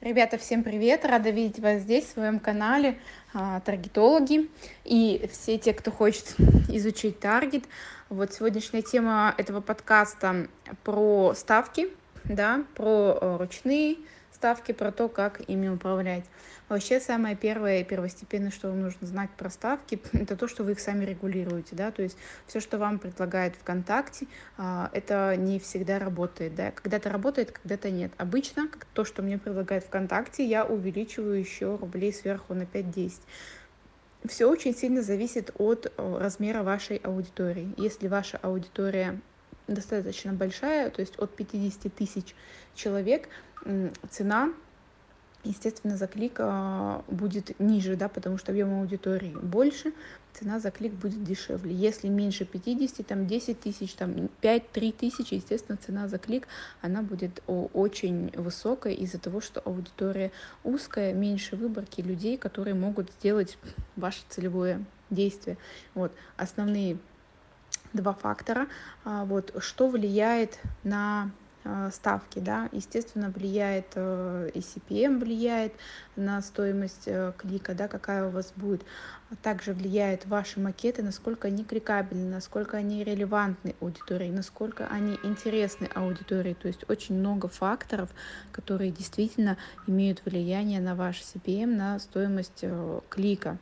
Ребята, всем привет! Рада видеть вас здесь, в своем канале а, Таргетологи и все те, кто хочет изучить таргет. Вот сегодняшняя тема этого подкаста про ставки, да, про э, ручные ставки, про то, как ими управлять. Вообще самое первое и первостепенное, что вам нужно знать про ставки, это то, что вы их сами регулируете, да, то есть все, что вам предлагает ВКонтакте, а, это не всегда работает, да, когда-то работает, когда-то нет. Обычно то, что мне предлагает ВКонтакте, я увеличиваю еще рублей сверху на 5-10 все очень сильно зависит от размера вашей аудитории. Если ваша аудитория достаточно большая, то есть от 50 тысяч человек, цена естественно, за клик а, будет ниже, да, потому что объем аудитории больше, цена за клик будет дешевле. Если меньше 50, там 10 тысяч, там 5-3 тысячи, естественно, цена за клик, она будет очень высокая из-за того, что аудитория узкая, меньше выборки людей, которые могут сделать ваше целевое действие. Вот, основные два фактора. А, вот, что влияет на Э, ставки, да, естественно, влияет э, и CPM влияет на стоимость э, клика, да, какая у вас будет. Также влияет ваши макеты, насколько они кликабельны, насколько они релевантны аудитории, насколько они интересны аудитории. То есть очень много факторов, которые действительно имеют влияние на ваш CPM, на стоимость клика.